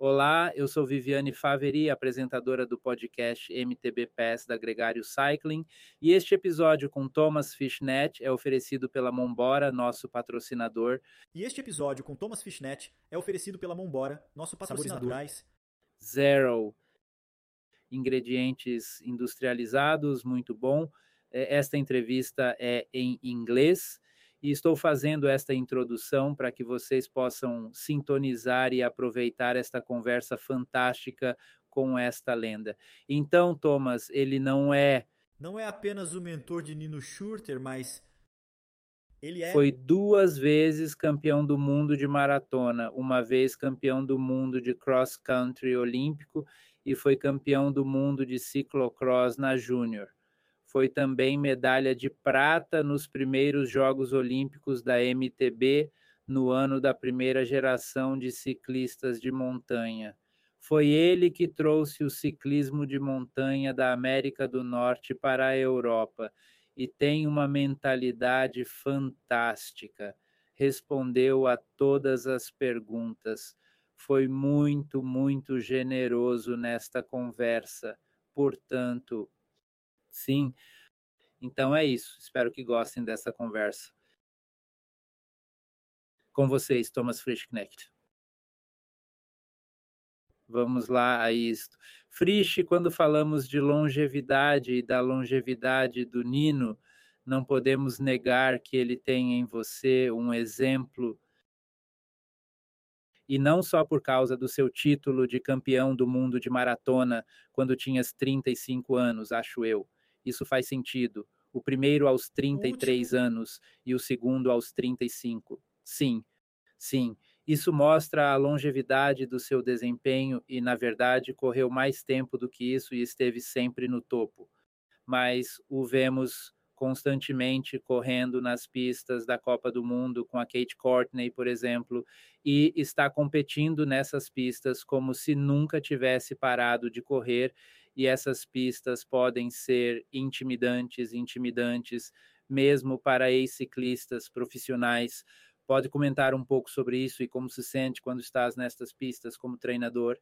Olá, eu sou Viviane Faveri, apresentadora do podcast MTB Pass da Gregário Cycling, e este episódio com Thomas Fishnet é oferecido pela Mombora, nosso patrocinador. E este episódio com Thomas Fishnet é oferecido pela Mombora, nosso patrocinador. Zero. Ingredientes industrializados, muito bom. Esta entrevista é em inglês e estou fazendo esta introdução para que vocês possam sintonizar e aproveitar esta conversa fantástica com esta lenda. Então, Thomas, ele não é. Não é apenas o mentor de Nino Schurter, mas. Ele é. Foi duas vezes campeão do mundo de maratona, uma vez campeão do mundo de cross country olímpico e foi campeão do mundo de ciclocross na Júnior. Foi também medalha de prata nos primeiros Jogos Olímpicos da MTB no ano da primeira geração de ciclistas de montanha. Foi ele que trouxe o ciclismo de montanha da América do Norte para a Europa e tem uma mentalidade fantástica. Respondeu a todas as perguntas. Foi muito, muito generoso nesta conversa. Portanto, Sim. Então é isso. Espero que gostem dessa conversa. Com vocês, Thomas Frischknecht. Vamos lá a isto. Frisch, quando falamos de longevidade e da longevidade do Nino, não podemos negar que ele tem em você um exemplo e não só por causa do seu título de campeão do mundo de maratona quando tinhas 35 anos, acho eu, isso faz sentido. O primeiro aos 33 anos e o segundo aos 35. Sim, sim. Isso mostra a longevidade do seu desempenho e, na verdade, correu mais tempo do que isso e esteve sempre no topo. Mas o vemos constantemente correndo nas pistas da Copa do Mundo com a Kate Courtney, por exemplo, e está competindo nessas pistas como se nunca tivesse parado de correr e essas pistas podem ser intimidantes, intimidantes, mesmo para ex-ciclistas profissionais. Pode comentar um pouco sobre isso e como se sente quando estás nestas pistas como treinador?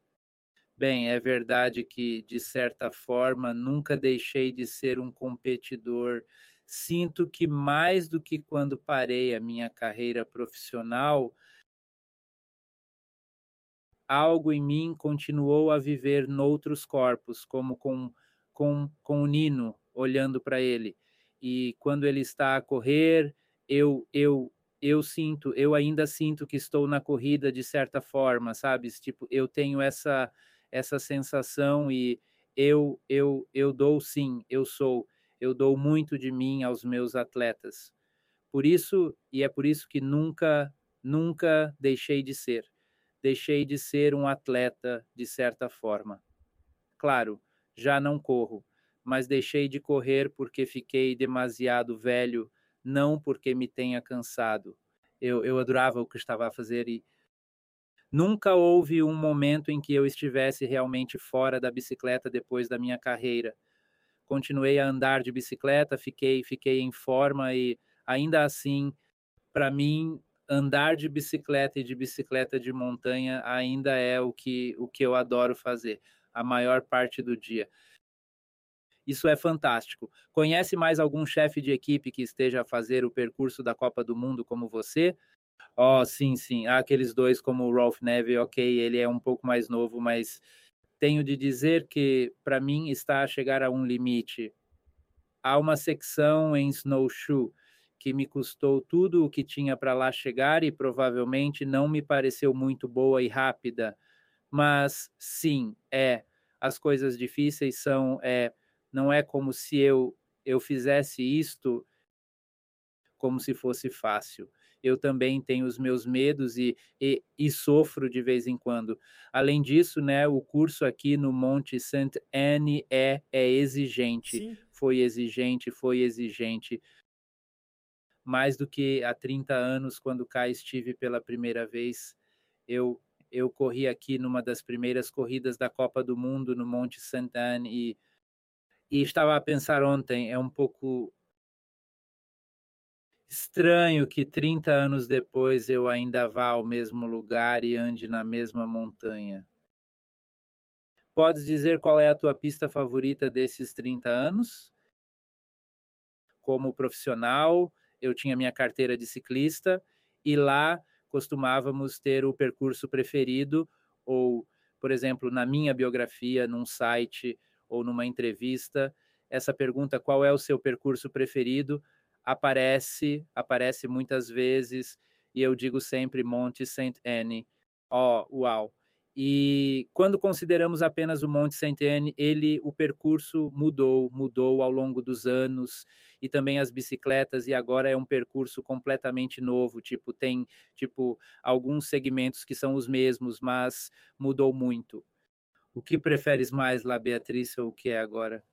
Bem, é verdade que, de certa forma, nunca deixei de ser um competidor. Sinto que, mais do que quando parei a minha carreira profissional, algo em mim continuou a viver noutros corpos, como com, com, com o Nino olhando para ele. E quando ele está a correr, eu, eu, eu sinto, eu ainda sinto que estou na corrida de certa forma, sabe? Tipo, eu tenho essa, essa sensação e eu, eu, eu dou sim, eu sou, eu dou muito de mim aos meus atletas. Por isso, e é por isso que nunca, nunca deixei de ser deixei de ser um atleta de certa forma. Claro, já não corro, mas deixei de correr porque fiquei demasiado velho, não porque me tenha cansado. Eu, eu adorava o que estava a fazer e nunca houve um momento em que eu estivesse realmente fora da bicicleta depois da minha carreira. Continuei a andar de bicicleta, fiquei, fiquei em forma e ainda assim, para mim, andar de bicicleta e de bicicleta de montanha ainda é o que, o que eu adoro fazer, a maior parte do dia. Isso é fantástico. Conhece mais algum chefe de equipe que esteja a fazer o percurso da Copa do Mundo como você? Oh, sim, sim. Há aqueles dois como o Rolf Neve, ok, ele é um pouco mais novo, mas tenho de dizer que para mim está a chegar a um limite. Há uma secção em snowshoe que me custou tudo o que tinha para lá chegar e provavelmente não me pareceu muito boa e rápida. Mas sim, é, as coisas difíceis são, é, não é como se eu eu fizesse isto como se fosse fácil. Eu também tenho os meus medos e, e, e, sofro de vez em quando. Além disso, né, o curso aqui no Monte Saint Anne é, é exigente. Sim. Foi exigente, foi exigente mais do que há 30 anos, quando cá estive pela primeira vez. Eu, eu corri aqui numa das primeiras corridas da Copa do Mundo no Monte Sainte-Anne e, e estava a pensar ontem, é um pouco estranho que 30 anos depois eu ainda vá ao mesmo lugar e ande na mesma montanha. Podes dizer qual é a tua pista favorita desses 30 anos? Como profissional, eu tinha minha carteira de ciclista e lá costumávamos ter o percurso preferido ou, por exemplo, na minha biografia, num site ou numa entrevista, essa pergunta qual é o seu percurso preferido aparece, aparece muitas vezes e eu digo sempre Monte Saint Anne. Ó, oh, uau. E quando consideramos apenas o Monte Saint Anne, ele o percurso mudou, mudou ao longo dos anos e também as bicicletas e agora é um percurso completamente novo, tipo tem tipo alguns segmentos que são os mesmos, mas mudou muito. O que preferes mais lá, Beatriz, ou o que é agora?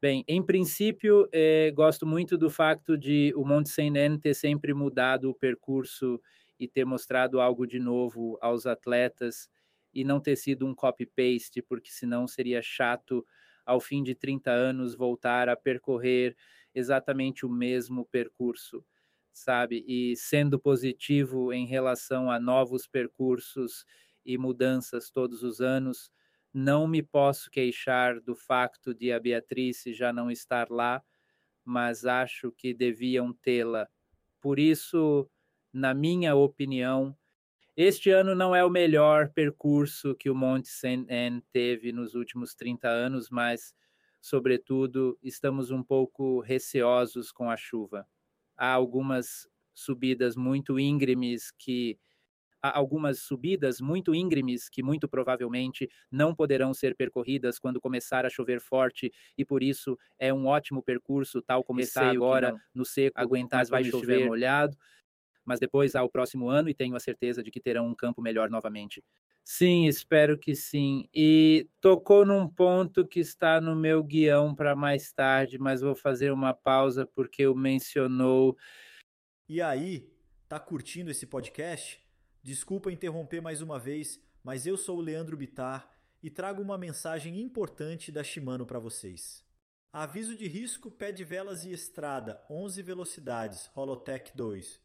Bem, em princípio, eh, gosto muito do fato de o Monte Seinen ter sempre mudado o percurso e ter mostrado algo de novo aos atletas e não ter sido um copy-paste, porque senão seria chato, ao fim de 30 anos, voltar a percorrer exatamente o mesmo percurso, sabe? E sendo positivo em relação a novos percursos e mudanças todos os anos, não me posso queixar do facto de a Beatriz já não estar lá, mas acho que deviam tê-la. Por isso, na minha opinião, este ano não é o melhor percurso que o Monte Saint Anne teve nos últimos 30 anos, mas, sobretudo, estamos um pouco receosos com a chuva. Há algumas subidas muito íngremes que algumas subidas muito íngremes que muito provavelmente não poderão ser percorridas quando começar a chover forte e por isso é um ótimo percurso tal como está agora no seco, aguentar vai chover molhado, mas depois há o próximo ano e tenho a certeza de que terão um campo melhor novamente. Sim, espero que sim. E tocou num ponto que está no meu guião para mais tarde, mas vou fazer uma pausa porque o mencionou. E aí, tá curtindo esse podcast? Desculpa interromper mais uma vez, mas eu sou o Leandro Bitar e trago uma mensagem importante da Shimano para vocês. Aviso de risco pé de velas e estrada 11 velocidades Holotech 2.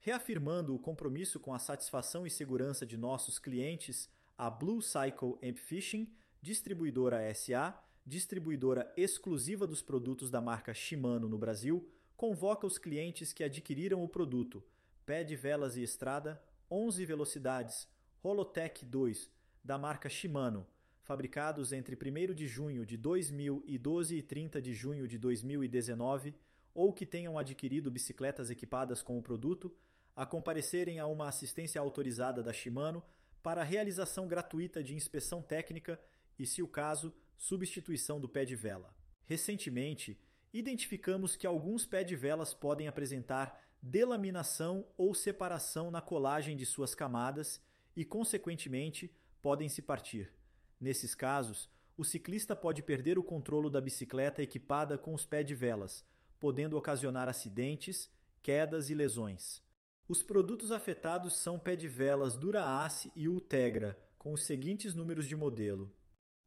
Reafirmando o compromisso com a satisfação e segurança de nossos clientes, a Blue Cycle Amp Fishing, distribuidora SA, distribuidora exclusiva dos produtos da marca Shimano no Brasil, convoca os clientes que adquiriram o produto pé de velas e estrada, 11 velocidades, Holotech 2, da marca Shimano, fabricados entre 1 de junho de 2000 e 12 e 30 de junho de 2019, ou que tenham adquirido bicicletas equipadas com o produto, a comparecerem a uma assistência autorizada da Shimano para realização gratuita de inspeção técnica e, se o caso, substituição do pé de vela. Recentemente, identificamos que alguns pé de velas podem apresentar delaminação ou separação na colagem de suas camadas e, consequentemente, podem se partir. Nesses casos, o ciclista pode perder o controle da bicicleta equipada com os pés de velas, podendo ocasionar acidentes, quedas e lesões. Os produtos afetados são pé de velas Dura-Ace e Ultegra, com os seguintes números de modelo: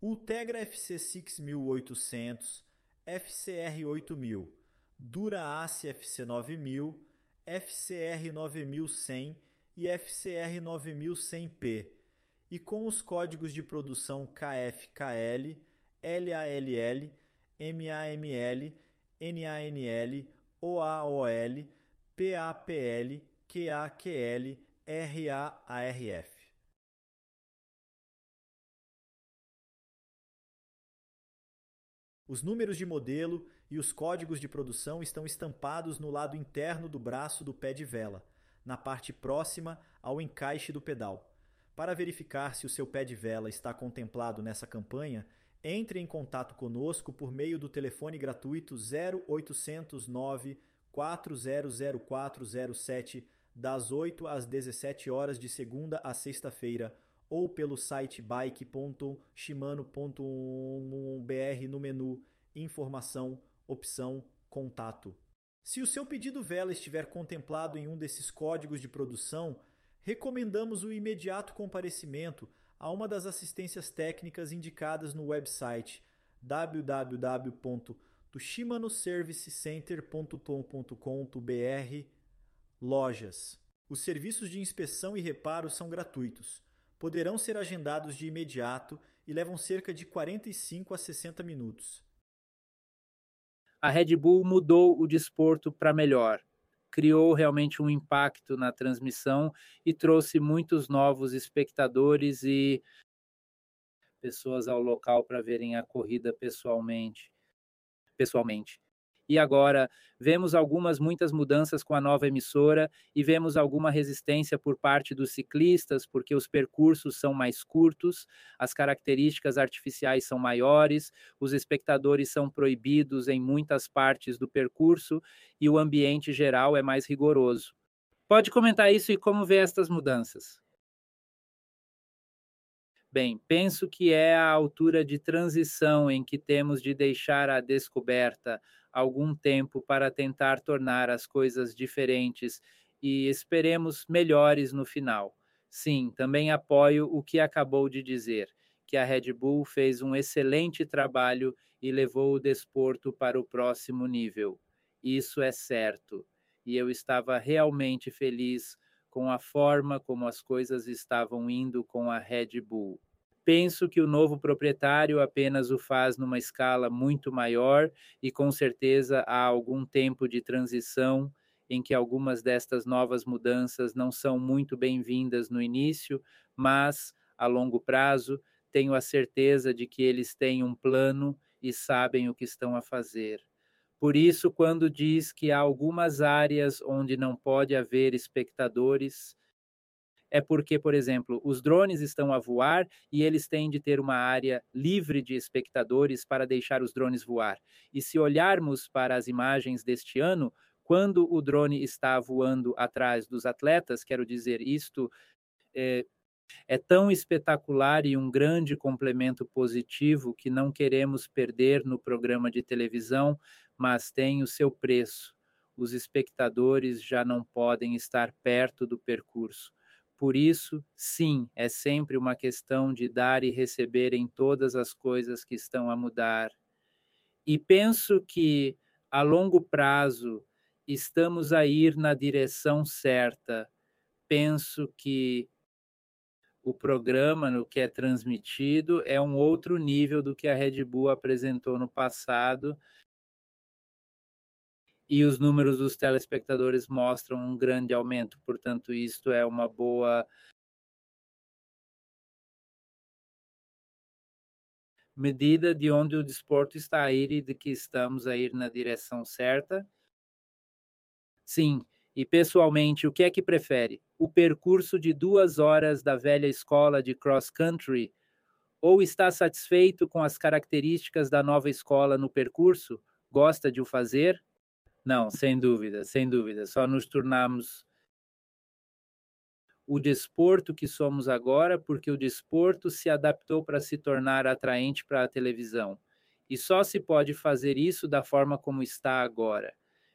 Ultegra FC 6800, FCR 8000, Dura-Ace FC 9000, FCR 9100 e FCR 9100P, e com os códigos de produção KFKL, LALL, MAML, NANL, OAOL, PAPL, QAQL, RAARF. Os números de modelo e os códigos de produção estão estampados no lado interno do braço do pé de vela, na parte próxima ao encaixe do pedal. Para verificar se o seu pé de vela está contemplado nessa campanha, entre em contato conosco por meio do telefone gratuito 0800 9 400407 das 8 às 17 horas de segunda a sexta-feira ou pelo site bike.shimano.br no menu Informação opção Contato. Se o seu pedido vela estiver contemplado em um desses códigos de produção, recomendamos o imediato comparecimento a uma das assistências técnicas indicadas no website www.shimanoservicecenter.com.br Lojas. Os serviços de inspeção e reparo são gratuitos. Poderão ser agendados de imediato e levam cerca de 45 a 60 minutos. A Red Bull mudou o desporto para melhor. Criou realmente um impacto na transmissão e trouxe muitos novos espectadores e pessoas ao local para verem a corrida pessoalmente. Pessoalmente. E agora vemos algumas muitas mudanças com a nova emissora e vemos alguma resistência por parte dos ciclistas, porque os percursos são mais curtos, as características artificiais são maiores, os espectadores são proibidos em muitas partes do percurso e o ambiente geral é mais rigoroso. Pode comentar isso e como vê estas mudanças? Bem, penso que é a altura de transição em que temos de deixar a descoberta algum tempo para tentar tornar as coisas diferentes e esperemos melhores no final. Sim, também apoio o que acabou de dizer, que a Red Bull fez um excelente trabalho e levou o desporto para o próximo nível. Isso é certo. E eu estava realmente feliz com a forma como as coisas estavam indo com a Red Bull. Penso que o novo proprietário apenas o faz numa escala muito maior e com certeza há algum tempo de transição em que algumas destas novas mudanças não são muito bem-vindas no início, mas a longo prazo tenho a certeza de que eles têm um plano e sabem o que estão a fazer. Por isso, quando diz que há algumas áreas onde não pode haver espectadores, é porque, por exemplo, os drones estão a voar e eles têm de ter uma área livre de espectadores para deixar os drones voar. E se olharmos para as imagens deste ano, quando o drone está voando atrás dos atletas, quero dizer, isto é, é tão espetacular e um grande complemento positivo que não queremos perder no programa de televisão, mas tem o seu preço. Os espectadores já não podem estar perto do percurso. Por isso, sim, é sempre uma questão de dar e receber em todas as coisas que estão a mudar. E penso que, a longo prazo, estamos a ir na direção certa. Penso que o programa no que é transmitido é um outro nível do que a Red Bull apresentou no passado. E os números dos telespectadores mostram um grande aumento, portanto, isto é uma boa medida de onde o desporto está a ir e de que estamos a ir na direção certa. Sim, e pessoalmente, o que é que prefere? O percurso de duas horas da velha escola de cross country? Ou está satisfeito com as características da nova escola no percurso? Gosta de o fazer? Não, sem dúvida, sem dúvida. Só nos tornamos o desporto que somos agora porque o desporto se adaptou para se tornar atraente para a televisão. E só se pode fazer isso da forma como está agora.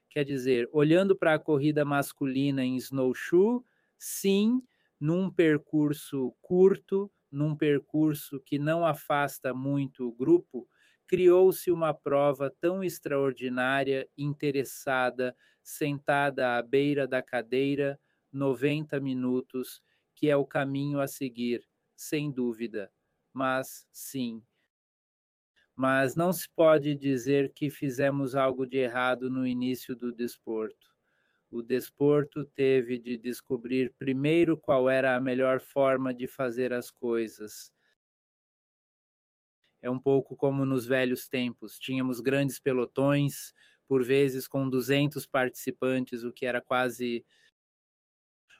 Quer dizer, olhando para a corrida masculina em snowshoe, sim, num percurso curto, num percurso que não afasta muito o grupo, criou-se uma prova tão extraordinária, interessada, sentada à beira da cadeira, 90 minutos, que é o caminho a seguir, sem dúvida. Mas, sim, mas não se pode dizer que fizemos algo de errado no início do desporto. O desporto teve de descobrir primeiro qual era a melhor forma de fazer as coisas. É um pouco como nos velhos tempos. Tínhamos grandes pelotões, por vezes com 200 participantes, o que era quase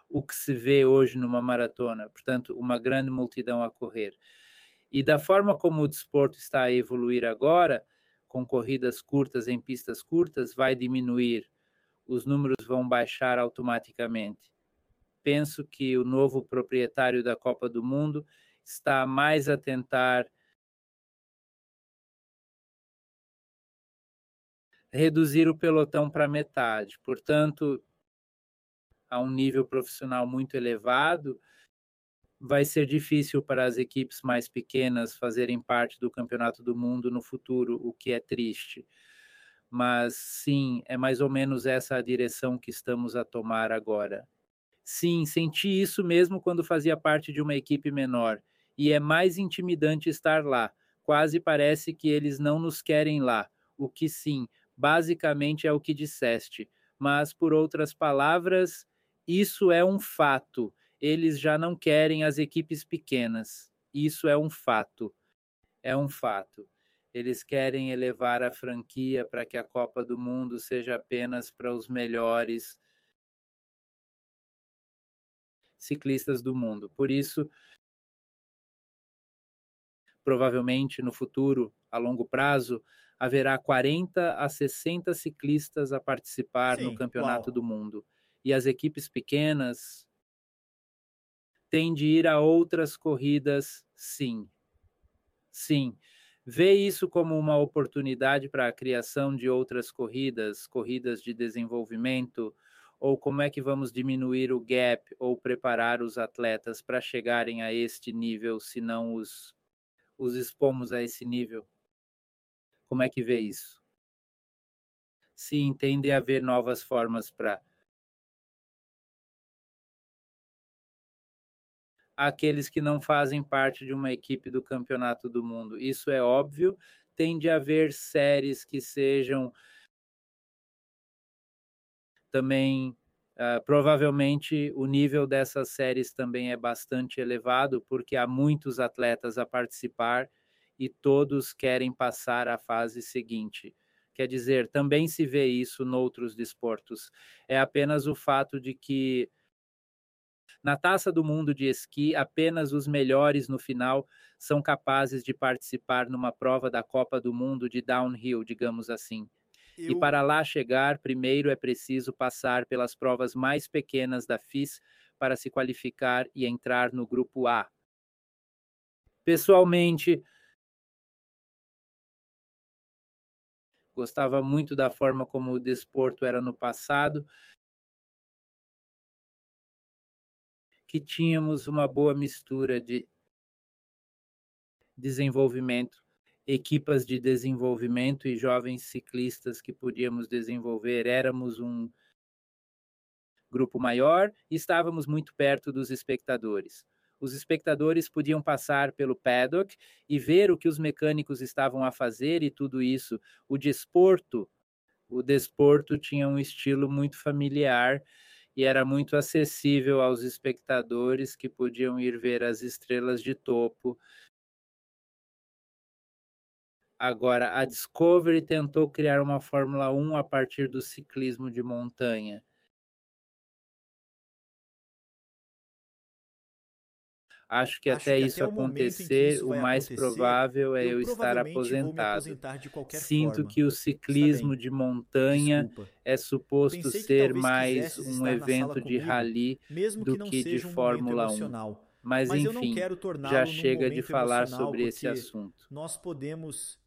o que se vê hoje numa maratona. Portanto, uma grande multidão a correr. E da forma como o desporto está a evoluir agora, com corridas curtas em pistas curtas, vai diminuir, os números vão baixar automaticamente. Penso que o novo proprietário da Copa do Mundo está mais a tentar reduzir o pelotão para metade. Portanto, a um nível profissional muito elevado, vai ser difícil para as equipes mais pequenas fazerem parte do Campeonato do Mundo no futuro, o que é triste. Mas sim, é mais ou menos essa a direção que estamos a tomar agora. Sim, senti isso mesmo quando fazia parte de uma equipe menor. E é mais intimidante estar lá. Quase parece que eles não nos querem lá. O que sim, basicamente é o que disseste. Mas, por outras palavras, isso é um fato. Eles já não querem as equipes pequenas. Isso é um fato. É um fato. Eles querem elevar a franquia para que a Copa do Mundo seja apenas para os melhores ciclistas do mundo. Por isso, provavelmente no futuro, a longo prazo, haverá 40 a 60 ciclistas a participar Sim, no Campeonato uau. do Mundo. E as equipes pequenas têm de ir a outras corridas, sim. Sim. Vê isso como uma oportunidade para a criação de outras corridas, corridas de desenvolvimento, ou como é que vamos diminuir o gap ou preparar os atletas para chegarem a este nível, se não os, os expomos a esse nível? Como é que vê isso? Se entende haver novas formas para aqueles que não fazem parte de uma equipe do Campeonato do Mundo. Isso é óbvio. Tem de haver séries que sejam também. Uh, provavelmente o nível dessas séries também é bastante elevado, porque há muitos atletas a participar e todos querem passar à fase seguinte. Quer dizer, também se vê isso noutros desportos. É apenas o fato de que na Taça do Mundo de Esqui, apenas os melhores no final são capazes de participar numa prova da Copa do Mundo de downhill, digamos assim. Eu... E para lá chegar, primeiro é preciso passar pelas provas mais pequenas da FIS para se qualificar e entrar no grupo A. Pessoalmente, gostava muito da forma como o desporto era no passado, que tínhamos uma boa mistura de desenvolvimento, equipas de desenvolvimento e jovens ciclistas que podíamos desenvolver. Éramos um grupo maior e estávamos muito perto dos espectadores. Os espectadores podiam passar pelo paddock e ver o que os mecânicos estavam a fazer e tudo isso. O desporto, o desporto tinha um estilo muito familiar e era muito acessível aos espectadores que podiam ir ver as estrelas de topo. Agora, a Discovery tentou criar uma Fórmula 1 a partir do ciclismo de montanha. Acho que Acho até que isso até acontecer, o, o mais provável é eu, estar aposentado. Sinto forma. que o ciclismo de montanha Desculpa. é suposto ser mais um evento de rally do que, que de Fórmula 1. Mas, Mas enfim, já chega de falar sobre esse assunto. Nós podemos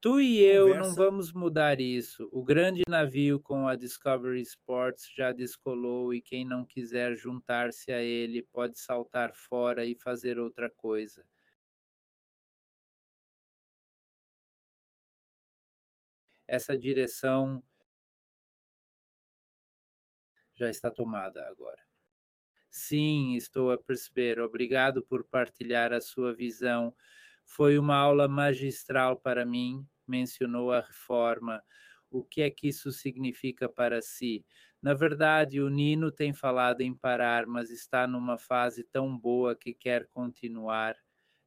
Tu e eu não vamos mudar isso. O grande navio com a Discovery Sports já descolou e quem não quiser juntar-se a ele pode saltar fora e fazer outra coisa. Essa direção já está tomada agora. Sim, estou a perceber. Obrigado por partilhar a sua visão foi uma aula magistral para mim, mencionou a reforma. O que é que isso significa para si? Na verdade, o Nino tem falado em parar, mas está numa fase tão boa que quer continuar.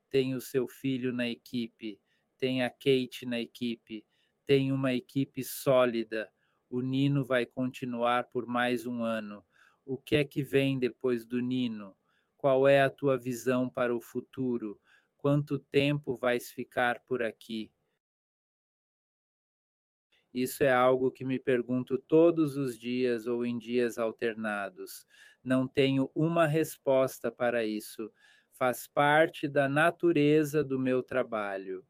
Tem o seu filho na equipe, tem a Kate na equipe, tem uma equipe sólida. O Nino vai continuar por mais um ano. O que é que vem depois do Nino? Qual é a tua visão para o futuro? Quanto tempo vais ficar por aqui? Isso é algo que me pergunto todos os dias ou em dias alternados. Não tenho uma resposta para isso. Faz parte da natureza do meu trabalho.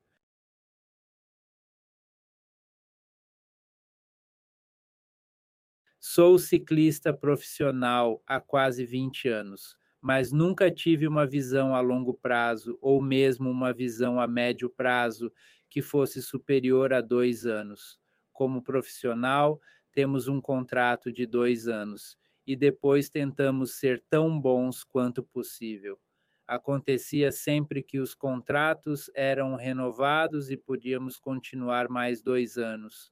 Sou ciclista profissional há quase 20 anos mas nunca tive uma visão a longo prazo ou mesmo uma visão a médio prazo que fosse superior a dois anos. Como profissional, temos um contrato de dois anos e depois tentamos ser tão bons quanto possível. Acontecia sempre que os contratos eram renovados e podíamos continuar mais dois anos.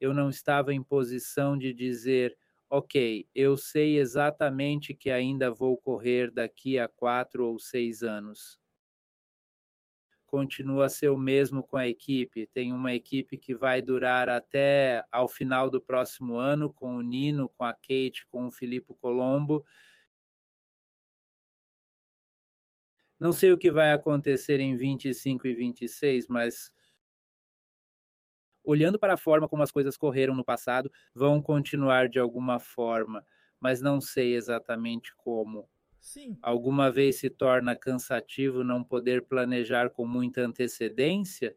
Eu não estava em posição de dizer, ok, eu sei exatamente que ainda vou correr daqui a quatro ou seis anos continua a ser o mesmo com a equipe. Tem uma equipe que vai durar até ao final do próximo ano, com o Nino, com a Kate, com o Filipe Colombo. Não sei o que vai acontecer em 25 e 26, mas olhando para a forma como as coisas correram no passado, vão continuar de alguma forma, mas não sei exatamente como. Sim. Alguma vez se torna cansativo não poder planejar com muita antecedência?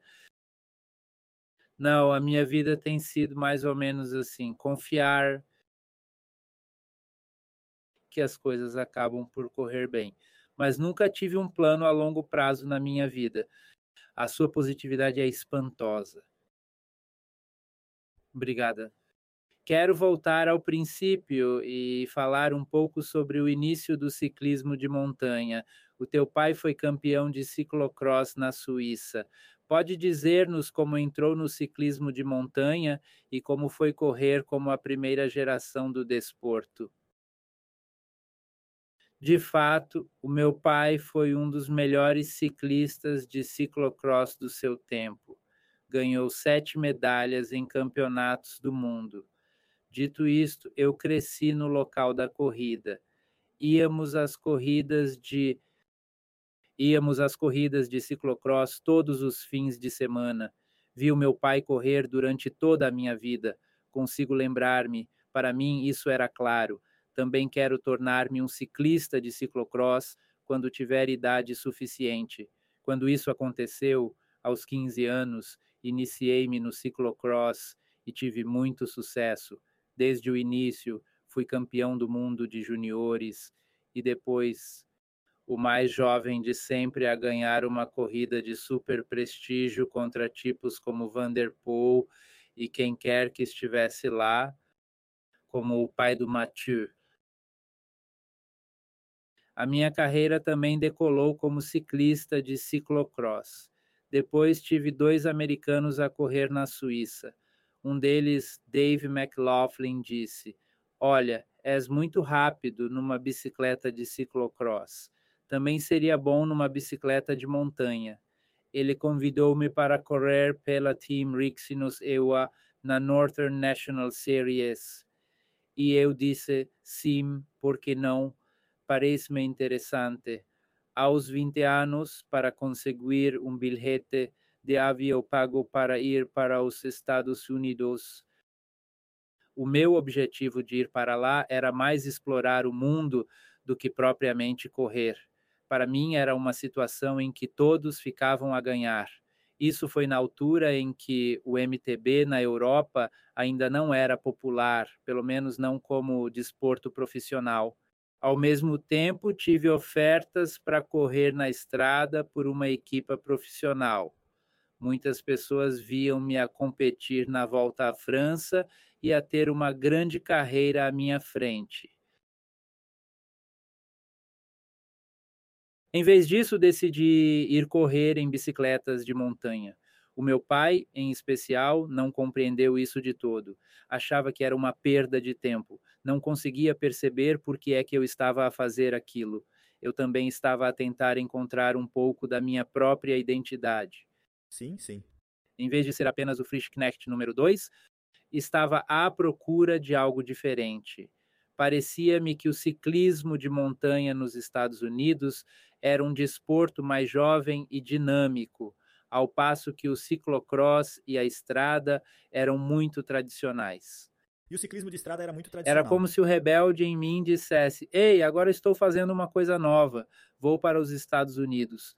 Não, a minha vida tem sido mais ou menos assim: confiar que as coisas acabam por correr bem. Mas nunca tive um plano a longo prazo na minha vida. A sua positividade é espantosa. Obrigada. Quero voltar ao princípio e falar um pouco sobre o início do ciclismo de montanha. O teu pai foi campeão de ciclocross na Suíça. Pode dizer-nos como entrou no ciclismo de montanha e como foi correr como a primeira geração do desporto? De fato, o meu pai foi um dos melhores ciclistas de ciclocross do seu tempo. Ganhou sete medalhas em campeonatos do mundo Dito isto, eu cresci no local da corrida. Íamos às corridas de íamos às corridas de ciclocross todos os fins de semana. Vi o meu pai correr durante toda a minha vida. Consigo lembrar-me, para mim isso era claro. Também quero tornar-me um ciclista de ciclocross quando tiver idade suficiente. Quando isso aconteceu, aos 15 anos, iniciei-me no ciclocross e tive muito sucesso desde o início fui campeão do mundo de juniores e depois o mais jovem de sempre a ganhar uma corrida de super prestígio contra tipos como Vanderpool e quem quer que estivesse lá, como o pai do Mathieu. A minha carreira também decolou como ciclista de ciclocross. Depois tive dois americanos a correr na Suíça. Um deles, Dave McLaughlin, disse: Olha, és muito rápido numa bicicleta de ciclocross. Também seria bom numa bicicleta de montanha. Ele convidou-me para correr pela Team Rixinos EUA na Northern National Series. E eu disse sim, por que não? Parece-me interessante. Aos 20 anos, para conseguir um bilhete de avião pago para ir para os Estados Unidos. O meu objetivo de ir para lá era mais explorar o mundo do que propriamente correr. Para mim era uma situação em que todos ficavam a ganhar. Isso foi na altura em que o MTB na Europa ainda não era popular, pelo menos não como desporto profissional. Ao mesmo tempo, tive ofertas para correr na estrada por uma equipa profissional. Muitas pessoas viam-me a competir na volta à França e a ter uma grande carreira à minha frente. Em vez disso, decidi ir correr em bicicletas de montanha. O meu pai, em especial, não compreendeu isso de todo. Achava que era uma perda de tempo. Não conseguia perceber por que é que eu estava a fazer aquilo. Eu também estava a tentar encontrar um pouco da minha própria identidade. Sim, sim. Em vez de ser apenas o Frischknecht número 2, estava à procura de algo diferente. Parecia-me que o ciclismo de montanha nos Estados Unidos era um desporto mais jovem e dinâmico, ao passo que o ciclocross e a estrada eram muito tradicionais. E o ciclismo de estrada era muito tradicional. Era como se o rebelde em mim dissesse: Ei, agora estou fazendo uma coisa nova, vou para os Estados Unidos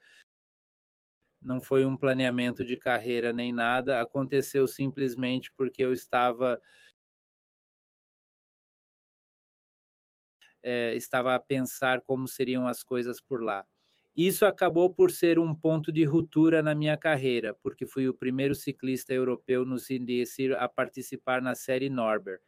não foi um planeamento de carreira nem nada, aconteceu simplesmente porque eu estava é, estava a pensar como seriam as coisas por lá. Isso acabou por ser um ponto de ruptura na minha carreira, porque fui o primeiro ciclista europeu no Sindiesir a participar na série Norbert.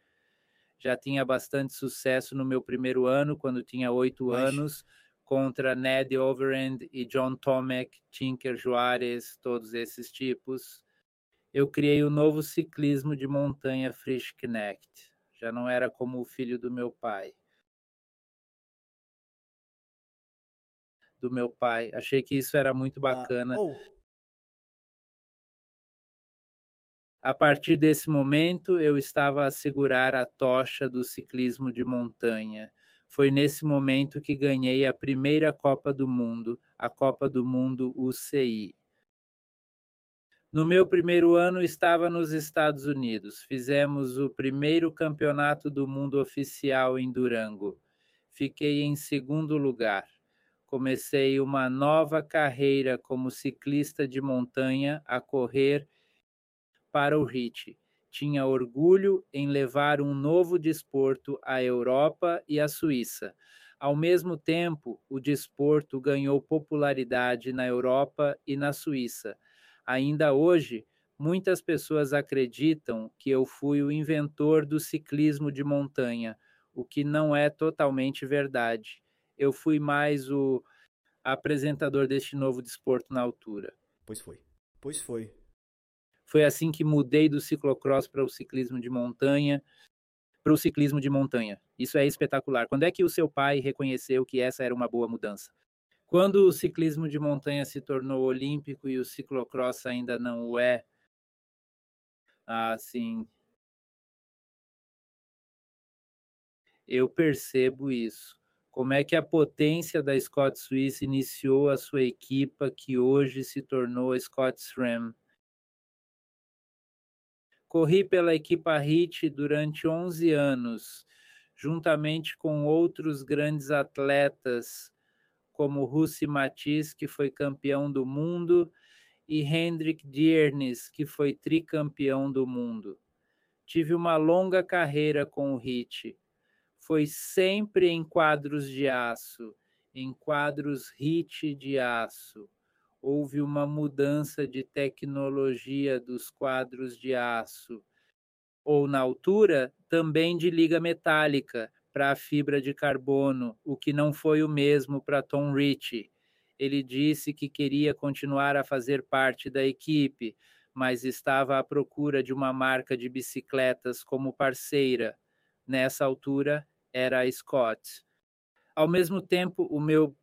já tinha bastante sucesso no meu primeiro ano, quando tinha oito anos, contra Ned Overend e John Tomek, Tinker Juarez, todos esses tipos. Eu criei o novo ciclismo de montanha Frisch Knecht. Já não era como o filho do meu pai. Do meu pai. Achei que isso era muito ah, bacana. Ah, oh A partir desse momento, eu estava a segurar a tocha do ciclismo de montanha. Foi nesse momento que ganhei a primeira Copa do Mundo, a Copa do Mundo UCI. No meu primeiro ano, estava nos Estados Unidos. Fizemos o primeiro campeonato do mundo oficial em Durango. Fiquei em segundo lugar. Comecei uma nova carreira como ciclista de montanha a correr para o Hit. Tinha orgulho em levar um novo desporto à Europa e à Suíça. Ao mesmo tempo, o desporto ganhou popularidade na Europa e na Suíça. Ainda hoje, muitas pessoas acreditam que eu fui o inventor do ciclismo de montanha, o que não é totalmente verdade. Eu fui mais o apresentador deste novo desporto na altura. Pois foi. Pois foi. Foi assim que mudei do ciclocross para o ciclismo de montanha, para o ciclismo de montanha. Isso é espetacular. Quando é que o seu pai reconheceu que essa era uma boa mudança? Quando o ciclismo de montanha se tornou olímpico e o ciclocross ainda não o é, assim, eu percebo isso. Como é que a potência da Scott Swiss iniciou a sua equipa que hoje se tornou a Scott SRAM Corri pela equipa HIT durante 11 anos, juntamente com outros grandes atletas, como Russi Matiz, que foi campeão do mundo, e Hendrik Diernes, que foi tricampeão do mundo. Tive uma longa carreira com o HIT. Foi sempre em quadros de aço, em quadros HIT de aço houve uma mudança de tecnologia dos quadros de aço, ou na altura também de liga metálica para a fibra de carbono, o que não foi o mesmo para Tom Ritchie. Ele disse que queria continuar a fazer parte da equipe, mas estava à procura de uma marca de bicicletas como parceira. Nessa altura era Scott. Ao mesmo tempo, o meu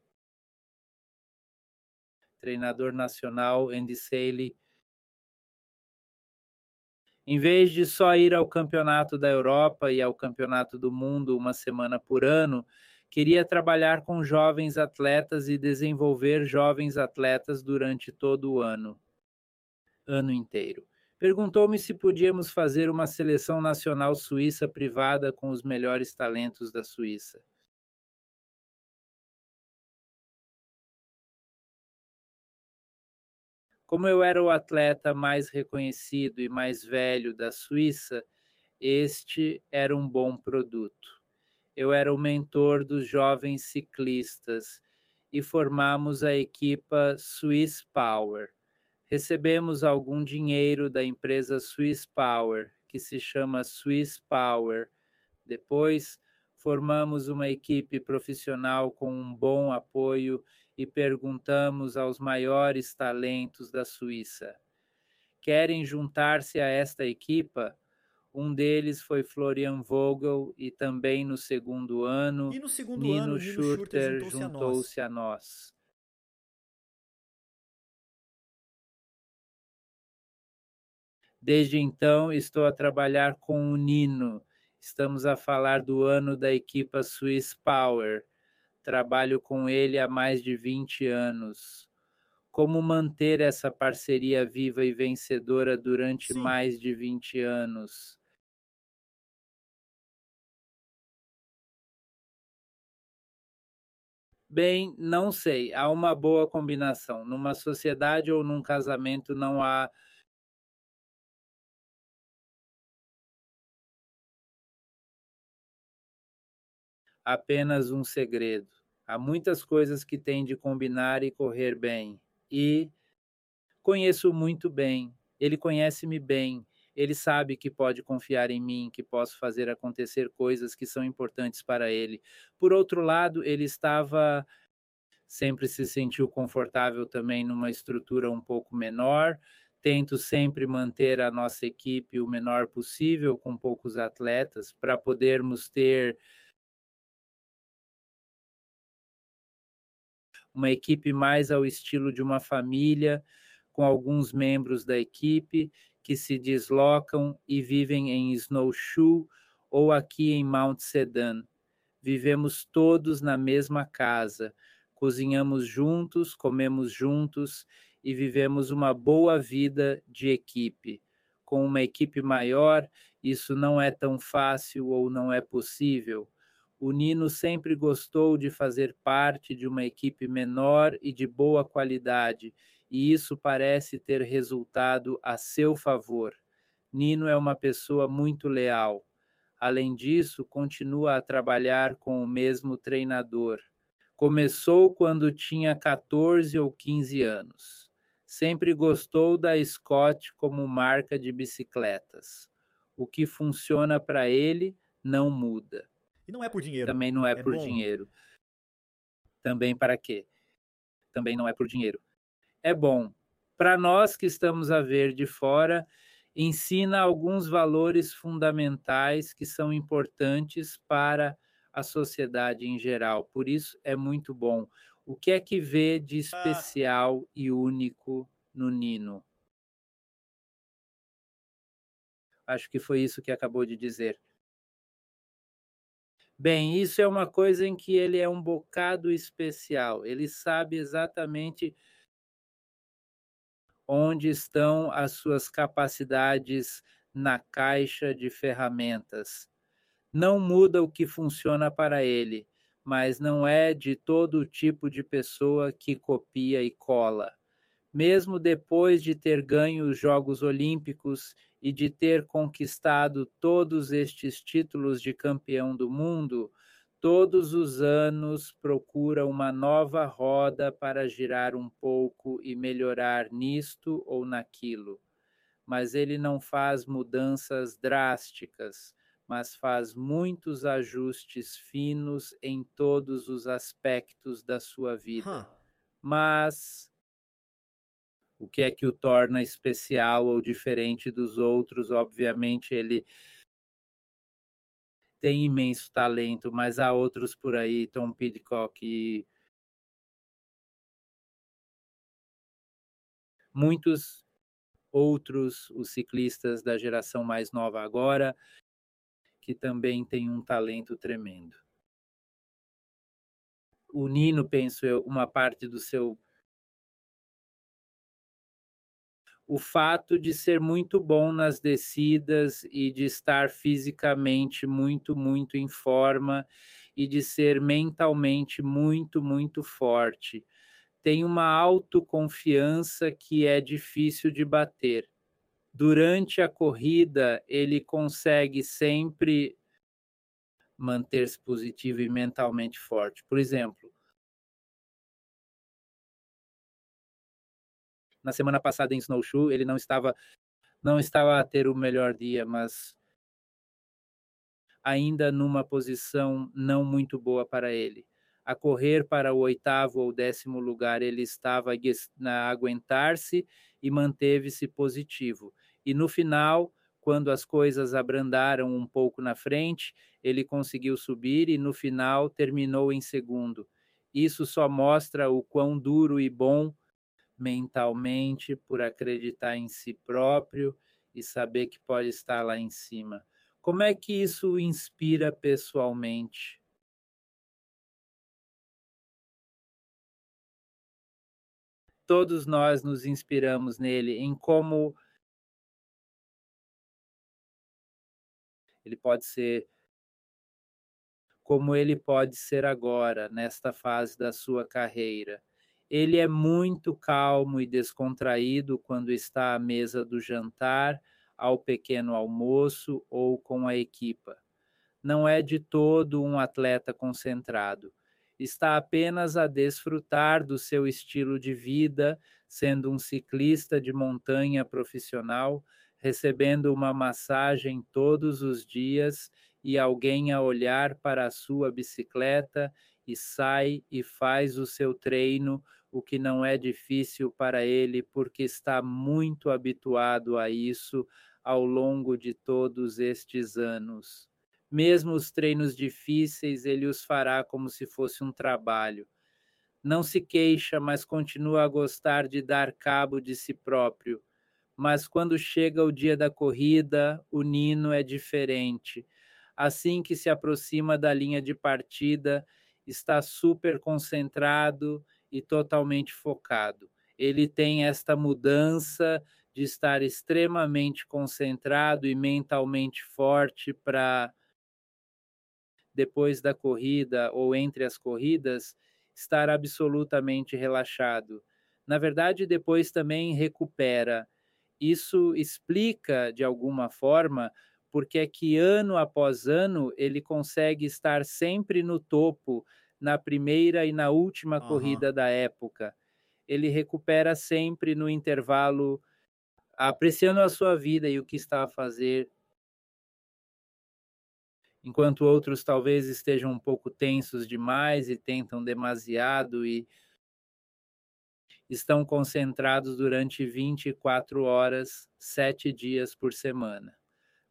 treinador nacional Andy Saley. Em vez de só ir ao campeonato da Europa e ao campeonato do mundo uma semana por ano, queria trabalhar com jovens atletas e desenvolver jovens atletas durante todo o ano, ano inteiro. Perguntou-me se podíamos fazer uma seleção nacional suíça privada com os melhores talentos da Suíça. Como eu era o atleta mais reconhecido e mais velho da Suíça, este era um bom produto. Eu era o mentor dos jovens ciclistas e formamos a equipa Swiss Power. Recebemos algum dinheiro da empresa Swiss Power, que se chama Swiss Power. Depois, formamos uma equipe profissional com um bom apoio e perguntamos aos maiores talentos da Suíça: querem juntar-se a esta equipa? Um deles foi Florian Vogel e também no segundo ano, no segundo Nino, ano, Schurter juntou-se a nós. Desde então, estou a trabalhar com o Nino. Estamos a falar do ano da equipa Swiss Power trabalho com ele há mais de 20 anos. Como manter essa parceria viva e vencedora durante Sim. mais de 20 anos? Bem, não sei. Há uma boa combinação. Numa sociedade ou num casamento não há apenas um segredo. Há muitas coisas que têm de combinar e correr bem. E conheço muito bem, ele conhece-me bem, ele sabe que pode confiar em mim, que posso fazer acontecer coisas que são importantes para ele. Por outro lado, ele estava sempre se sentiu confortável também numa estrutura um pouco menor. Tento sempre manter a nossa equipe o menor possível, com poucos atletas, para podermos ter uma equipe mais ao estilo de uma família, com alguns membros da equipe que se deslocam e vivem em Snowshoe ou aqui em Mount Sedan. Vivemos todos na mesma casa, cozinhamos juntos, comemos juntos e vivemos uma boa vida de equipe. Com uma equipe maior, isso não é tão fácil ou não é possível. O Nino sempre gostou de fazer parte de uma equipe menor e de boa qualidade, e isso parece ter resultado a seu favor. Nino é uma pessoa muito leal. Além disso, continua a trabalhar com o mesmo treinador. Começou quando tinha 14 ou 15 anos. Sempre gostou da Scott como marca de bicicletas. O que funciona para ele não muda. E não é por dinheiro. Também não é, é por bom. dinheiro. Também para quê? Também não é por dinheiro. É bom. Para nós que estamos a ver de fora, ensina alguns valores fundamentais que são importantes para a sociedade em geral. Por isso é muito bom. O que é que vê de ah. especial e único no Nino? Acho que foi isso que acabou de dizer. Bem, isso é uma coisa em que ele é um bocado especial. Ele sabe exatamente onde estão as suas capacidades na caixa de ferramentas não muda o que funciona para ele, mas não é de todo tipo de pessoa que copia e cola. Mesmo depois de ter ganho os Jogos Olímpicos e de ter conquistado todos estes títulos de campeão do mundo, todos os anos procura uma nova roda para girar um pouco e melhorar nisto ou naquilo. Mas ele não faz mudanças drásticas mas faz muitos ajustes finos em todos os aspectos da sua vida. Huh. Mas o que é que o torna especial ou diferente dos outros? Obviamente, ele tem imenso talento, mas há outros por aí, Tom Pidcock e muitos outros, os ciclistas da geração mais nova agora, que também tem um talento tremendo. O Nino, penso eu, uma parte do seu. O fato de ser muito bom nas descidas e de estar fisicamente muito, muito em forma e de ser mentalmente muito, muito forte. Tem uma autoconfiança que é difícil de bater durante a corrida ele consegue sempre manter-se positivo e mentalmente forte. Por exemplo, na semana passada em Snowshoe ele não estava não estava a ter o melhor dia, mas ainda numa posição não muito boa para ele. A correr para o oitavo ou décimo lugar, ele estava a aguentar-se e manteve-se positivo. E no final, quando as coisas abrandaram um pouco na frente, ele conseguiu subir e no final terminou em segundo. Isso só mostra o quão duro e bom mentalmente por acreditar em si próprio e saber que pode estar lá em cima. Como é que isso inspira pessoalmente? Todos nós nos inspiramos nele em como ele pode ser como ele pode ser agora, nesta fase da sua carreira. Ele é muito calmo e descontraído quando está à mesa do jantar, ao pequeno almoço ou com a equipa. Não é de todo um atleta concentrado. Está apenas a desfrutar do seu estilo de vida, sendo um ciclista de montanha profissional, recebendo uma massagem todos os dias e alguém a olhar para a sua bicicleta e sai e faz o seu treino, o que não é difícil para ele, porque está muito habituado a isso ao longo de todos estes anos. Mesmo os treinos difíceis, ele os fará como se fosse um trabalho. Não se queixa, mas continua a gostar de dar cabo de si próprio. Mas quando chega o dia da corrida, o Nino é diferente. Assim que se aproxima da linha de partida, está super concentrado e totalmente focado. Ele tem esta mudança de estar extremamente concentrado e mentalmente forte para depois da corrida ou entre as corridas estar absolutamente relaxado. Na verdade, depois também recupera. Isso explica, de alguma forma, porque é que ano após ano ele consegue estar sempre no topo, na primeira e na última uhum. corrida da época. Ele recupera sempre no intervalo, apreciando a sua vida e o que está a fazer enquanto outros talvez estejam um pouco tensos demais e tentam demasiado e estão concentrados durante 24 horas, sete dias por semana.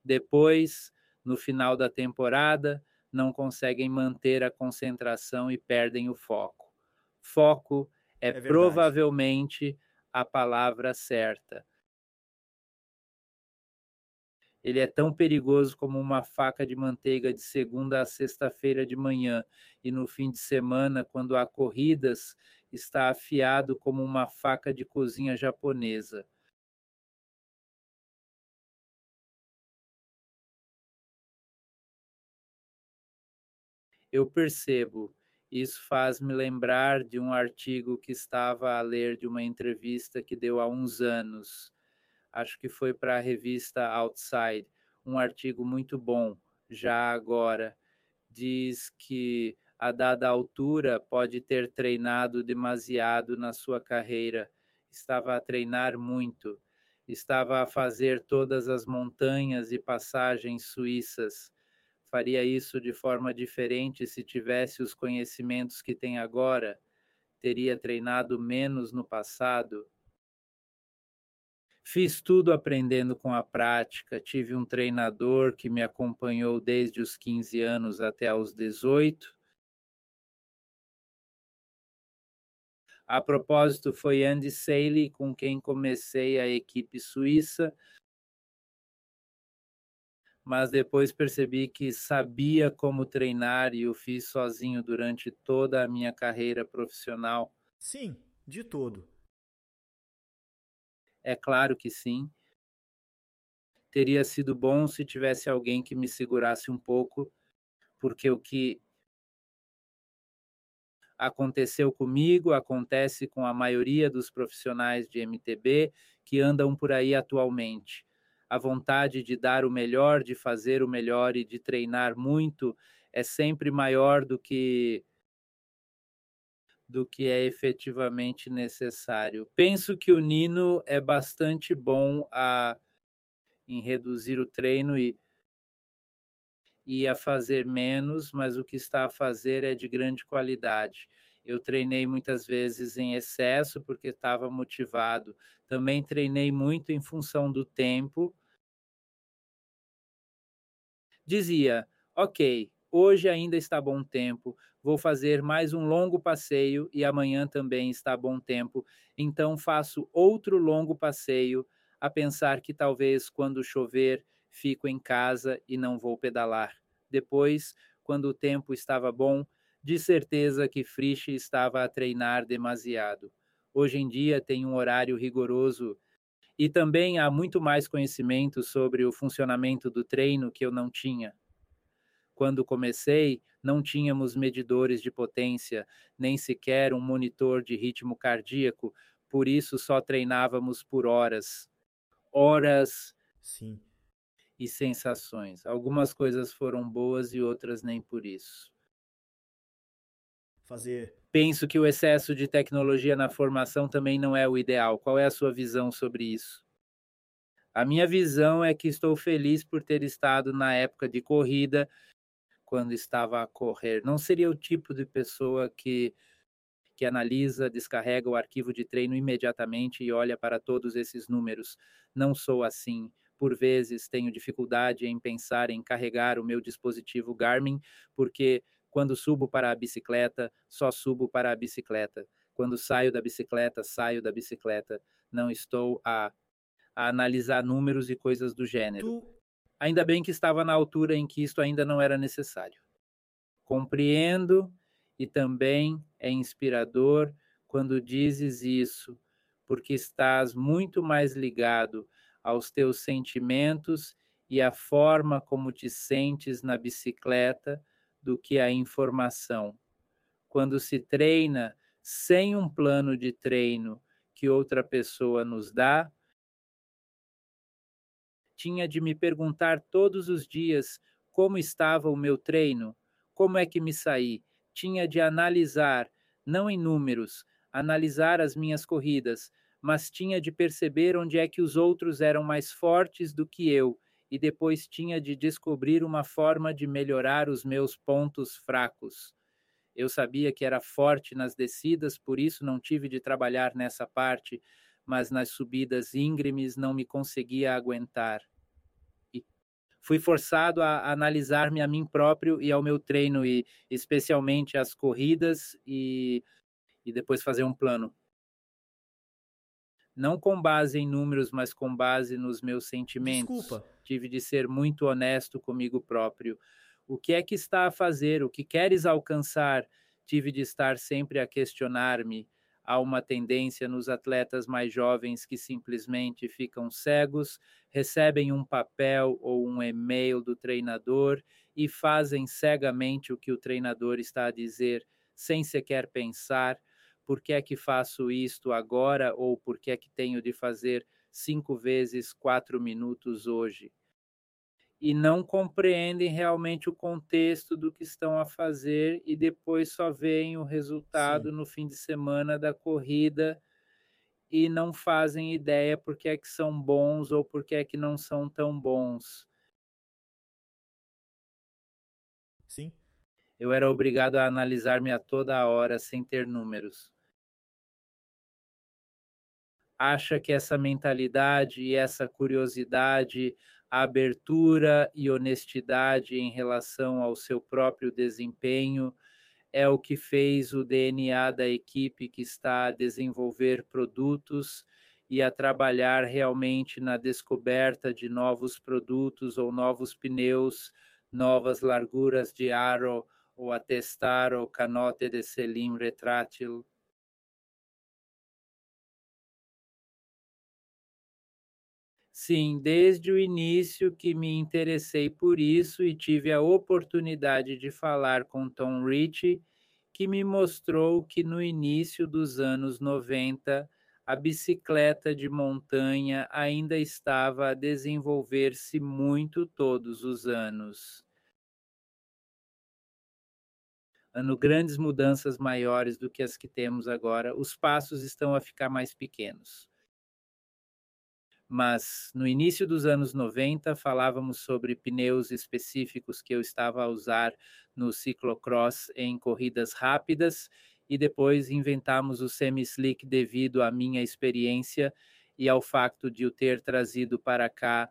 Depois, no final da temporada, não conseguem manter a concentração e perdem o foco. Foco é, é provavelmente a palavra certa. Ele é tão perigoso como uma faca de manteiga de segunda a sexta-feira de manhã, e no fim de semana, quando há corridas, está afiado como uma faca de cozinha japonesa. Eu percebo. Isso faz me lembrar de um artigo que estava a ler de uma entrevista que deu há uns anos acho que foi para a revista Outside, um artigo muito bom, já agora. Diz que a dada altura pode ter treinado demasiado na sua carreira, estava a treinar muito, estava a fazer todas as montanhas e passagens suíças. Faria isso de forma diferente se tivesse os conhecimentos que tem agora? Teria treinado menos no passado? Fiz tudo aprendendo com a prática. Tive um treinador que me acompanhou desde os 15 anos até os 18. A propósito, foi Andy Saley com quem comecei a equipe suíça, mas depois percebi que sabia como treinar e o fiz sozinho durante toda a minha carreira profissional. Sim, de todo. É claro que sim. Teria sido bom se tivesse alguém que me segurasse um pouco, porque o que aconteceu comigo acontece com a maioria dos profissionais de MTB que andam por aí atualmente. A vontade de dar o melhor, de fazer o melhor e de treinar muito é sempre maior do que do que é efetivamente necessário. Penso que o Nino é bastante bom a, em reduzir o treino e, e a fazer menos, mas o que está a fazer é de grande qualidade. Eu treinei muitas vezes em excesso porque estava motivado. Também treinei muito em função do tempo. Dizia, ok, hoje ainda está bom tempo, vou fazer mais um longo passeio e amanhã também está bom tempo, então faço outro longo passeio, a pensar que talvez quando chover fico em casa e não vou pedalar. Depois, quando o tempo estava bom, de certeza que Frisch estava a treinar demasiado. Hoje em dia tem um horário rigoroso e também há muito mais conhecimento sobre o funcionamento do treino que eu não tinha. Quando comecei, não tínhamos medidores de potência, nem sequer um monitor de ritmo cardíaco, por isso só treinávamos por horas. Horas. Sim. E sensações. Algumas coisas foram boas e outras nem por isso. Fazer. Penso que o excesso de tecnologia na formação também não é o ideal. Qual é a sua visão sobre isso? A minha visão é que estou feliz por ter estado na época de corrida, quando estava a correr. Não seria o tipo de pessoa que que analisa, descarrega o arquivo de treino imediatamente e olha para todos esses números. Não sou assim. Por vezes tenho dificuldade em pensar em carregar o meu dispositivo Garmin, porque quando subo para a bicicleta, só subo para a bicicleta. Quando saio da bicicleta, saio da bicicleta. Não estou a, a analisar números e coisas do gênero. Tu... Ainda bem que estava na altura em que isto ainda não era necessário. Compreendo e também é inspirador quando dizes isso, porque estás muito mais ligado aos teus sentimentos e à forma como te sentes na bicicleta do que à informação. Quando se treina sem um plano de treino que outra pessoa nos dá, tinha de me perguntar todos os dias como estava o meu treino, como é que me saí, tinha de analisar, não em números, analisar as minhas corridas, mas tinha de perceber onde é que os outros eram mais fortes do que eu, e depois tinha de descobrir uma forma de melhorar os meus pontos fracos. Eu sabia que era forte nas descidas, por isso não tive de trabalhar nessa parte, mas nas subidas íngremes não me conseguia aguentar fui forçado a analisar-me a mim próprio e ao meu treino, e especialmente as corridas, e, e depois fazer um plano. Não com base em números, mas com base nos meus sentimentos. Desculpa. Tive de ser muito honesto comigo próprio. O que é que está a fazer? O que queres alcançar? Tive de estar sempre a questionar-me há uma tendência nos atletas mais jovens que simplesmente ficam cegos, recebem um papel ou um e-mail do treinador e fazem cegamente o que o treinador está a dizer, sem sequer pensar por que é que faço isto agora ou por que é que tenho de fazer cinco vezes quatro minutos hoje e não compreendem realmente o contexto do que estão a fazer e depois só veem o resultado Sim. no fim de semana da corrida e não fazem ideia por que é que são bons ou por que é que não são tão bons. Sim. Eu era obrigado a analisar-me a toda hora sem ter números. Acha que essa mentalidade e essa curiosidade abertura e honestidade em relação ao seu próprio desempenho é o que fez o DNA da equipe que está a desenvolver produtos e a trabalhar realmente na descoberta de novos produtos ou novos pneus, novas larguras de aro ou a testar o canote de selim retrátil Sim, desde o início que me interessei por isso e tive a oportunidade de falar com Tom Rich, que me mostrou que no início dos anos 90 a bicicleta de montanha ainda estava a desenvolver-se muito todos os anos. Ano grandes mudanças maiores do que as que temos agora, os passos estão a ficar mais pequenos mas no início dos anos 90 falávamos sobre pneus específicos que eu estava a usar no ciclocross em corridas rápidas e depois inventamos o semi-slick devido à minha experiência e ao facto de o ter trazido para cá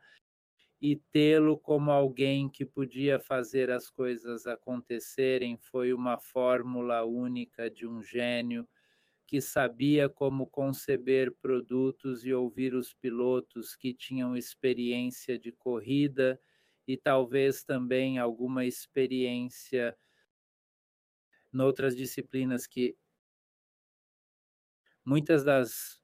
e tê-lo como alguém que podia fazer as coisas acontecerem foi uma fórmula única de um gênio que sabia como conceber produtos e ouvir os pilotos que tinham experiência de corrida e talvez também alguma experiência noutras disciplinas que muitas das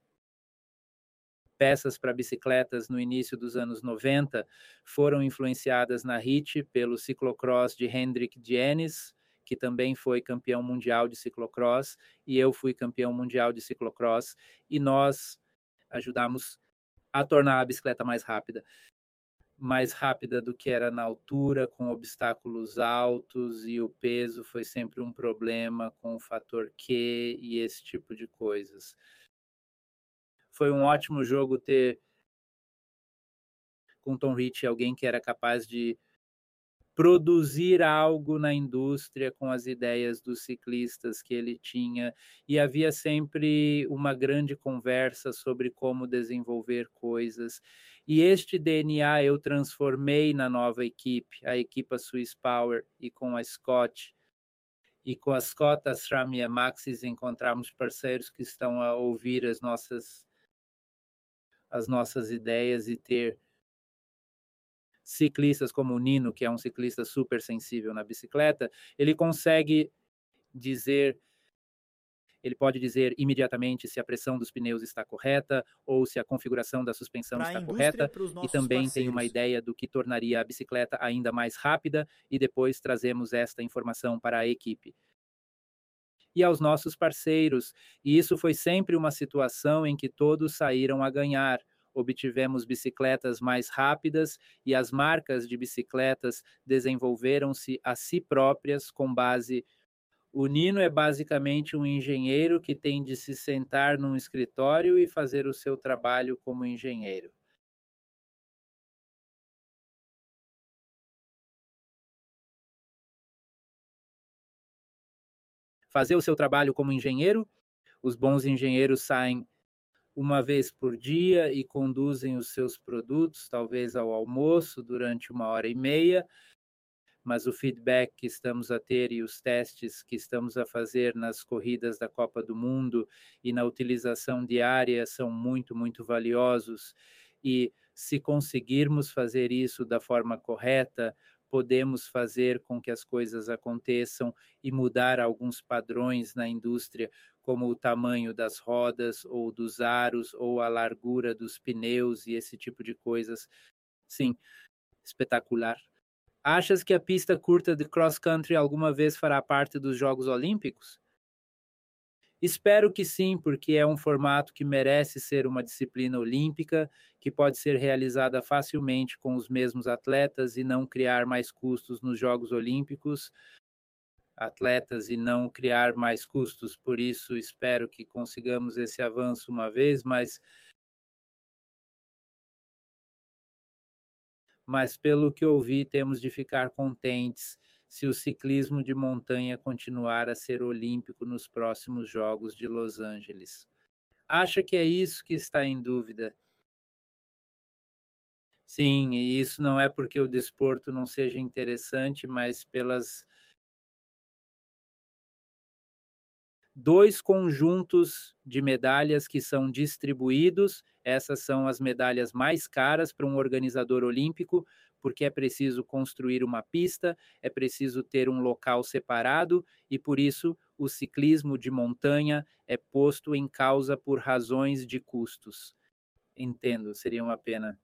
peças para bicicletas no início dos anos 90 foram influenciadas na HIT pelo ciclocross de Hendrik Dienes, que também foi campeão mundial de ciclocross, e eu fui campeão mundial de ciclocross, e nós ajudamos a tornar a bicicleta mais rápida. Mais rápida do que era na altura, com obstáculos altos, e o peso foi sempre um problema com o fator Q e esse tipo de coisas. Foi um ótimo jogo ter com Tom Rich, alguém que era capaz de produzir algo na indústria com as ideias dos ciclistas que ele tinha e havia sempre uma grande conversa sobre como desenvolver coisas. E este DNA eu transformei na nova equipe, a equipa Swiss Power e com a Scott e com a Scott, a e Maxis encontramos parceiros que estão a ouvir as nossas as nossas ideias e ter ciclistas como o Nino, que é um ciclista super sensível na bicicleta, ele consegue dizer ele pode dizer imediatamente se a pressão dos pneus está correta ou se a configuração da suspensão pra está correta e também parceiros. tem uma ideia do que tornaria a bicicleta ainda mais rápida e depois trazemos esta informação para a equipe e aos nossos parceiros. E isso foi sempre uma situação em que todos saíram a ganhar obtivemos bicicletas mais rápidas e as marcas de bicicletas desenvolveram-se a si próprias com base. O Nino é basicamente um engenheiro que tem de se sentar num escritório e fazer o seu trabalho como engenheiro. Fazer o seu trabalho como engenheiro, os bons engenheiros saem uma vez por dia e conduzem os seus produtos, talvez ao almoço, durante uma hora e meia. Mas o feedback que estamos a ter e os testes que estamos a fazer nas corridas da Copa do Mundo e na utilização diária são muito, muito valiosos. E se conseguirmos fazer isso da forma correta, podemos fazer com que as coisas aconteçam e mudar alguns padrões na indústria, como o tamanho das rodas ou dos aros ou a largura dos pneus e esse tipo de coisas. Sim, espetacular. Achas que a pista curta de cross country alguma vez fará parte dos Jogos Olímpicos? Espero que sim, porque é um formato que merece ser uma disciplina olímpica, que pode ser realizada facilmente com os mesmos atletas e não criar mais custos nos Jogos Olímpicos, atletas e não criar mais custos. Por isso, espero que consigamos esse avanço uma vez, mas mas pelo que ouvi, temos de ficar contentes se o ciclismo de montanha continuar a ser olímpico nos próximos Jogos de Los Angeles. Acha que é isso que está em dúvida? Sim, e isso não é porque o desporto não seja interessante, mas pelas dois conjuntos de medalhas que são distribuídos. Essas são as medalhas mais caras para um organizador olímpico, porque é preciso construir uma pista, é preciso ter um local separado e por isso o ciclismo de montanha é posto em causa por razões de custos. Entendo, seria uma pena.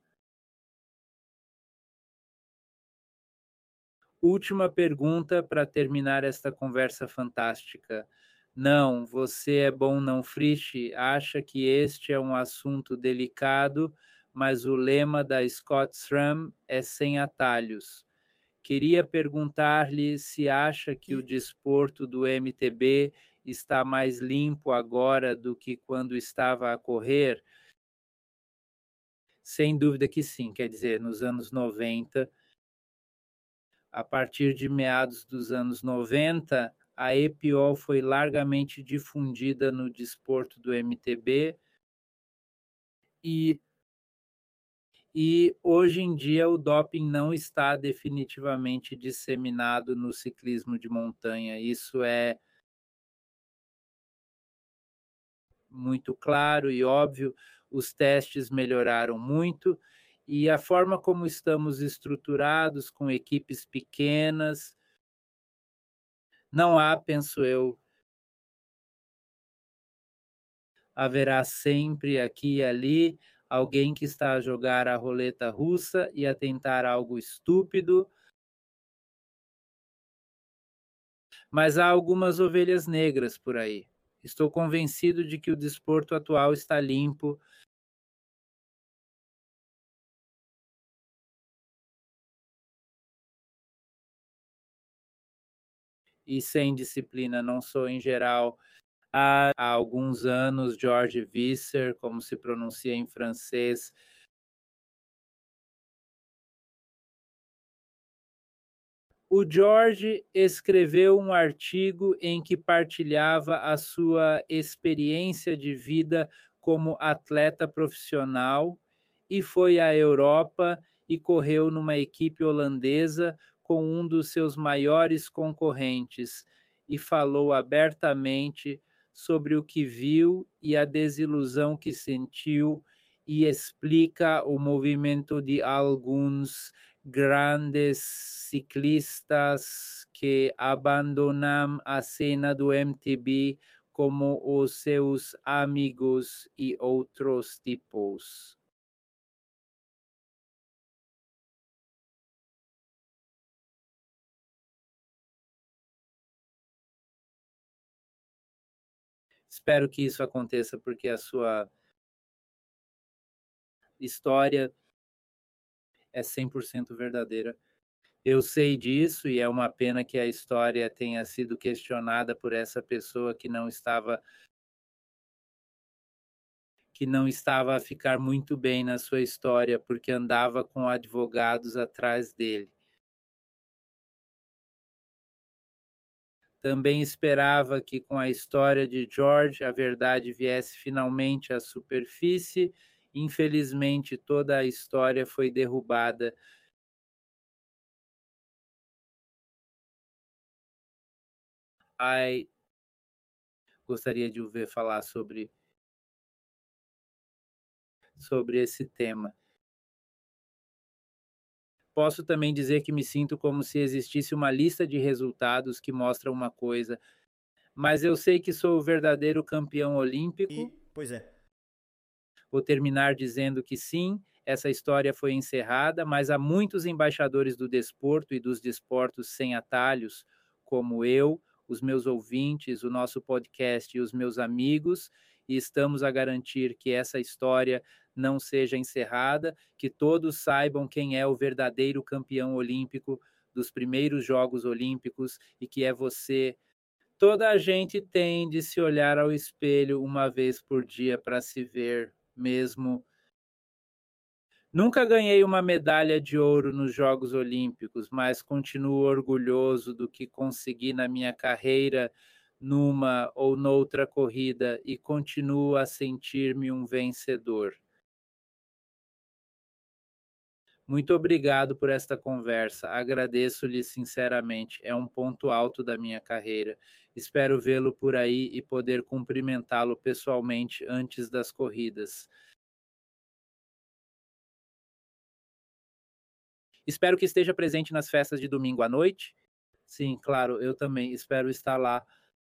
Última pergunta para terminar esta conversa fantástica. Não, você é bom não friche, acha que este é um assunto delicado mas o lema da Scott SRAM é sem atalhos. Queria perguntar-lhe se acha que o desporto do MTB está mais limpo agora do que quando estava a correr. Sem dúvida que sim, quer dizer, nos anos 90, a partir de meados dos anos 90, a EPO foi largamente difundida no desporto do MTB e e hoje em dia o doping não está definitivamente disseminado no ciclismo de montanha. Isso é muito claro e óbvio. Os testes melhoraram muito e a forma como estamos estruturados com equipes pequenas, não há, penso eu, haverá sempre aqui e ali alguém que está a jogar a roleta russa e a tentar algo estúpido. Mas há algumas ovelhas negras por aí. Estou convencido de que o desporto atual está limpo. E sem disciplina, não sou em geral há, há alguns anos, George Visser, como se pronuncia em francês, O George escreveu um artigo em que partilhava a sua experiência de vida como atleta profissional e foi à Europa e correu numa equipe holandesa com um dos seus maiores concorrentes e falou abertamente sobre o que viu e a desilusão que sentiu e explica o movimento de alguns grandes ciclistas que abandonam a cena do MTB como os seus amigos e outros tipos. Espero que isso aconteça porque a sua história é 100% verdadeira. Eu sei disso e é uma pena que a história tenha sido questionada por essa pessoa que não estava que não estava a ficar muito bem na sua história porque andava com advogados atrás dele. Também esperava que com a história de George a verdade viesse finalmente à superfície. Infelizmente, toda a história foi derrubada gostaria de ouvir falar sobre sobre esse tema. Posso também dizer que me sinto como se existisse uma lista de resultados que mostra uma coisa, mas eu sei que sou o verdadeiro campeão olímpico. E, pois é. Vou terminar dizendo que sim, essa história foi encerrada, mas há muitos embaixadores do desporto e dos desportos sem atalhos, como eu, os meus ouvintes, o nosso podcast e os meus amigos, e estamos a garantir que essa história não seja encerrada, que todos saibam quem é o verdadeiro campeão olímpico dos primeiros Jogos Olímpicos e que é você. Toda a gente tem de se olhar ao espelho uma vez por dia para se ver, mesmo Nunca ganhei uma medalha de ouro nos Jogos Olímpicos, mas continuo orgulhoso do que consegui na minha carreira numa ou noutra corrida e continuo a sentir-me um vencedor. Muito obrigado por esta conversa. Agradeço-lhe sinceramente. É um ponto alto da minha carreira. Espero vê-lo por aí e poder cumprimentá-lo pessoalmente antes das corridas. Espero que esteja presente nas festas de domingo à noite. Sim, claro, eu também espero estar lá